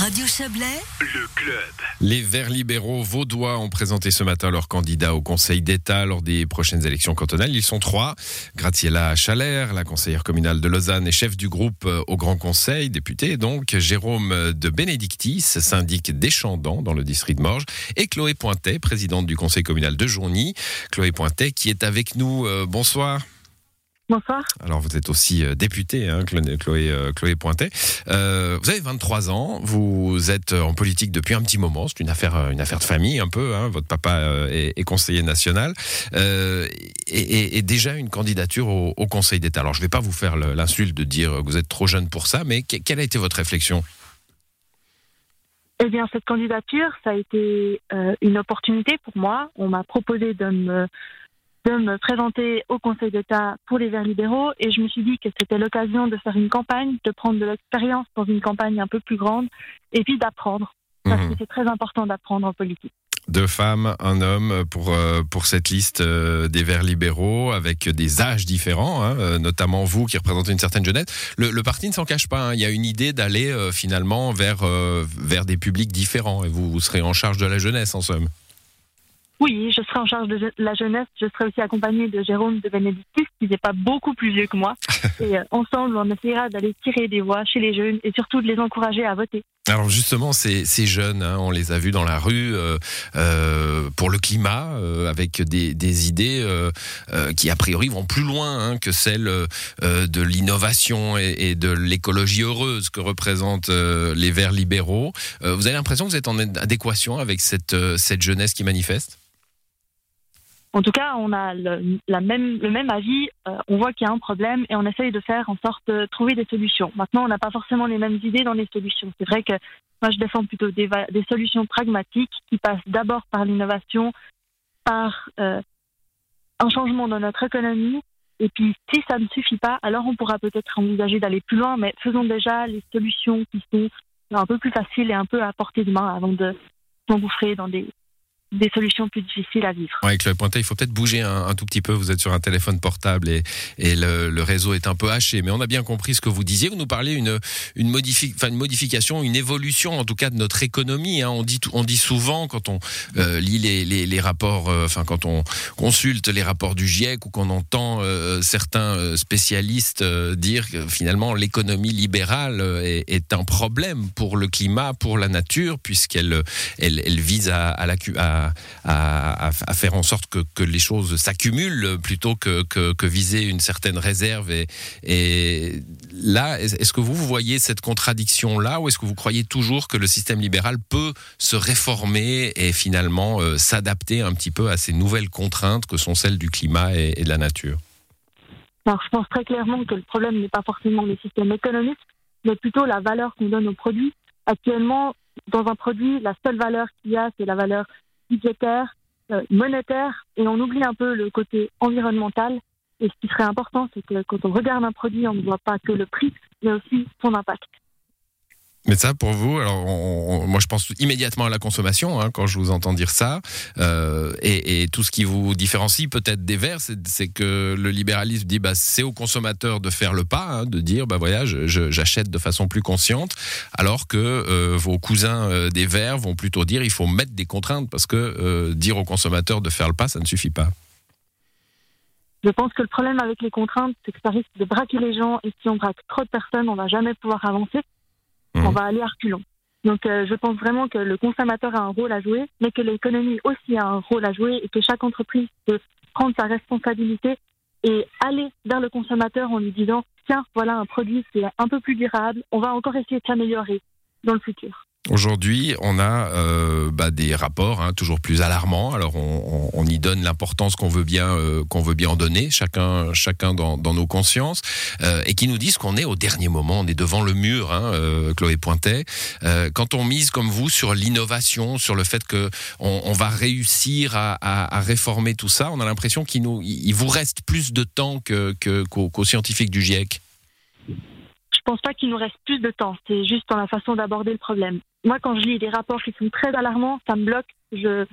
Radio Chablais, le club. Les Verts libéraux vaudois ont présenté ce matin leurs candidats au Conseil d'État lors des prochaines élections cantonales. Ils sont trois. Graziella Chalère, la conseillère communale de Lausanne et chef du groupe au Grand Conseil, député donc, Jérôme de Bénédictis, syndic Deschandants dans le district de Morges, et Chloé Pointet, présidente du Conseil communal de Journy. Chloé Pointet qui est avec nous. Euh, bonsoir. Bonsoir. Alors vous êtes aussi euh, députée, hein, Chloé, euh, Chloé Pointet. Euh, vous avez 23 ans, vous êtes en politique depuis un petit moment, c'est une affaire, une affaire de famille un peu. Hein. Votre papa est, conseiller national et, déjà une candidature au, Conseil d'État. Alors je ne vais pas vous faire l'insulte de dire que vous êtes trop jeune pour ça, mais quelle a été votre réflexion? Eh bien, cette candidature, ça a été une opportunité pour moi. On m'a proposé de me de me présenter au Conseil d'État pour les Verts libéraux et je me suis dit que c'était l'occasion de faire une campagne, de prendre de l'expérience dans une campagne un peu plus grande et puis d'apprendre. Parce que mhm. c'est très important d'apprendre en politique. Deux femmes, un homme pour, euh, pour cette liste euh, des Verts libéraux avec des âges différents, hein, euh, notamment vous qui représentez une certaine jeunesse. Le, parti ne s'en cache pas, hein. il y a une idée d'aller finalement vers, vers des publics différents et vous, vous serez en charge de la jeunesse en somme. Oui, je serai en charge de la jeunesse. Je serai aussi accompagnée de Jérôme de Bénédictis, qui n'est pas beaucoup plus vieux que moi. et euh, ensemble, on essaiera d'aller tirer des voix chez les jeunes et surtout de les encourager à voter. Alors justement, ces, ces jeunes, hein, on les a vus dans la rue euh, euh, pour le climat, avec des, des idées qui a priori vont plus loin hein, que celles de l'innovation et, et, de l'écologie heureuse que représentent les Verts libéraux. vous avez l'impression que vous êtes en adéquation avec cette, cette jeunesse qui manifeste? En tout cas, on a le, la même, le même avis. Euh, on voit qu'il y a un problème et on essaye de faire en sorte de trouver des solutions. Maintenant, on n'a pas forcément les mêmes idées dans les solutions. C'est vrai que moi, je défends plutôt des, des solutions pragmatiques qui passent d'abord par l'innovation, par euh, un changement dans notre économie. Et puis, si ça ne suffit pas, alors on pourra peut-être envisager d'aller plus loin. Mais faisons déjà les solutions qui sont un peu plus faciles et un peu à portée de main avant de s'engouffrer dans des des solutions plus difficiles à vivre. Oui, Chloé Pointet, il faut peut-être bouger un, tout petit peu. Vous êtes sur un téléphone portable et, le, réseau est un peu haché. Mais on a bien compris ce que vous disiez. Vous nous parlez une, une, une modification, une évolution en tout cas de notre économie. Hein. On, dit, souvent quand on euh, lit les, rapports, euh, enfin quand on consulte les rapports du GIEC ou qu'on entend euh, certains spécialistes dire que finalement l'économie libérale est, un problème pour le climat, pour la nature, puisqu'elle elle, elle vise à, à, la, à à, faire en sorte que, les choses s'accumulent plutôt que, viser une certaine réserve. Et, et là, est-ce que vous, voyez cette contradiction-là ou est-ce que vous croyez toujours que le système libéral peut se réformer et finalement euh, s'adapter un petit peu à ces nouvelles contraintes que sont celles du climat et, de la nature? Alors, je pense très clairement que le problème n'est pas forcément le système économique, mais plutôt la valeur qu'on donne aux produits. Actuellement, dans un produit, la seule valeur qu'il y a, c'est la valeur budgétaire, euh, monétaire, et on oublie un peu le côté environnemental. Et ce qui serait important, c'est que quand on regarde un produit, on ne voit pas que le prix, mais aussi son impact. Mais ça, pour vous, alors moi je pense immédiatement à la consommation hein, quand je vous entends dire ça, euh, et, tout ce qui vous différencie peut-être des verts, c'est que le libéralisme dit bah c'est au consommateur de faire le pas, hein, de dire bah voilà, j'achète de façon plus consciente, alors que euh, vos cousins euh, des verts vont plutôt dire il faut mettre des contraintes parce que dire au consommateur de faire le pas, ça ne suffit pas. Je pense que le problème avec les contraintes, c'est que ça risque de braquer les gens, et si on braque trop de personnes, on va jamais pouvoir avancer on va aller à reculons. Donc euh, je pense vraiment que le consommateur a un rôle à jouer, mais que l'économie aussi a un rôle à jouer et que chaque entreprise peut prendre sa responsabilité et aller vers le consommateur en lui disant tiens, voilà un produit qui est un peu plus durable, on va encore essayer de s'améliorer dans le futur. Aujourd'hui, on a euh, bah, des rapports hein, toujours plus alarmants. Alors, on, y donne l'importance qu'on veut bien euh, qu'on veut bien en donner, chacun chacun dans, nos consciences, euh, et qui nous disent qu'on est au dernier moment, on est devant le mur. Hein, Chloé Pointet. Quand on mise comme vous sur l'innovation, sur le fait que on, va réussir à, réformer tout ça, on a l'impression qu'il vous reste plus de temps que qu'aux scientifiques du GIEC. Je pense pas qu'il nous reste plus de temps. C'est juste dans la façon d'aborder le problème moi, quand je lis des rapports qui sont très alarmants, ça me bloque. Je,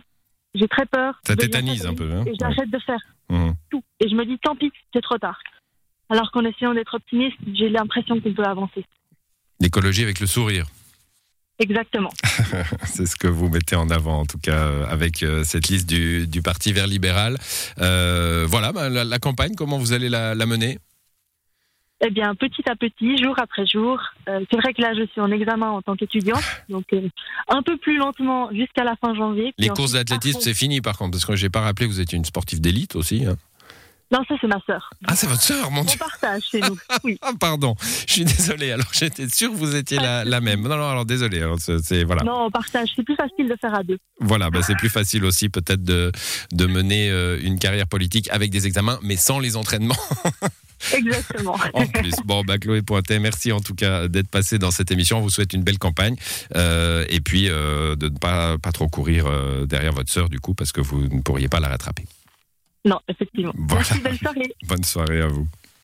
j'ai très peur. Ça tétanise un peu. Hein et j'arrête de faire mmh. tout. Et je me dis, tant pis, c'est trop tard. Alors qu'en essayant d'être optimiste, j'ai l'impression qu'on peut avancer. L'écologie avec le sourire. Exactement. c'est ce que vous mettez en avant, en tout cas, euh, avec euh, cette liste du, du Parti vert libéral. Euh, voilà, bah, la, la, campagne, comment vous allez la, la mener? Eh bien, petit à petit, jour après jour. Euh, c'est vrai que là, je suis en examen en tant qu'étudiante, donc euh, un peu plus lentement jusqu'à la fin janvier. Les courses d'athlétisme, c'est fini par contre, parce que j'ai pas rappelé que vous étiez une sportive d'élite aussi. Hein. Non, ça c'est ma sœur. Ah, c'est votre sœur, mon On Dieu. partage chez nous. Oui. Ah, pardon. Je suis désolé. Alors, j'étais sûr que vous étiez la, la même. Non, non, alors désolé. Alors, c'est- c'est voilà. Non, on partage. C'est plus facile de faire à deux. Voilà, bah, c'est plus facile aussi peut-être de, de mener euh, une carrière politique avec des examens, mais sans les entraînements Exactement. en plus. Bon, bah, Chloé Pointet, merci en tout cas d'être passée dans cette émission. On vous souhaite une belle campagne euh, et puis euh, de ne pas, pas trop courir euh, derrière votre sœur du coup parce que vous ne pourriez pas la rattraper. Non, effectivement. Voilà. Merci, belle soirée. Bonne soirée à vous.